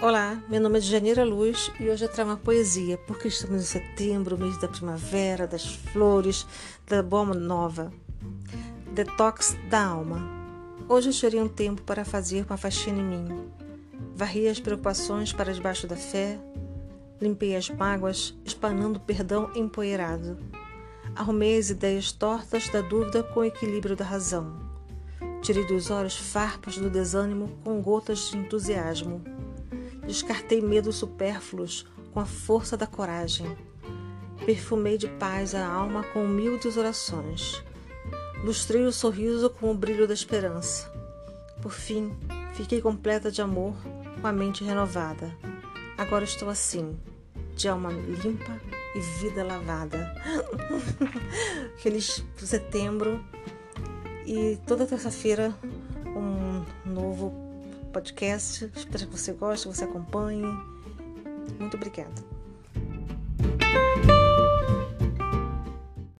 Olá, meu nome é Janeira Luz e hoje eu trago uma poesia, porque estamos em setembro, mês da primavera, das flores, da boa nova. Detox da alma. Hoje eu tirei um tempo para fazer uma faxina em mim. Varri as preocupações para debaixo da fé, limpei as mágoas, espanando perdão empoeirado. Arrumei as ideias tortas da dúvida com o equilíbrio da razão. Tirei dos olhos farpas do desânimo com gotas de entusiasmo Descartei medos supérfluos com a força da coragem. Perfumei de paz a alma com humildes orações. Lustrei o sorriso com o brilho da esperança. Por fim, fiquei completa de amor, com a mente renovada. Agora estou assim, de alma limpa e vida lavada. Feliz setembro e toda terça-feira um novo podcast. Espero que você goste, que você acompanhe. Muito obrigada.